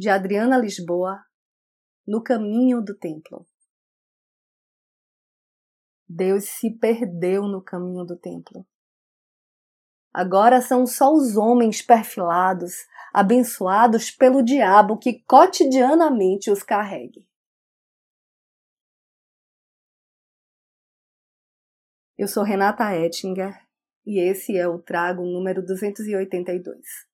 de Adriana Lisboa, No Caminho do Templo. Deus se perdeu no caminho do templo. Agora são só os homens perfilados, abençoados pelo diabo que cotidianamente os carregue. Eu sou Renata Ettinger e esse é o trago número 282.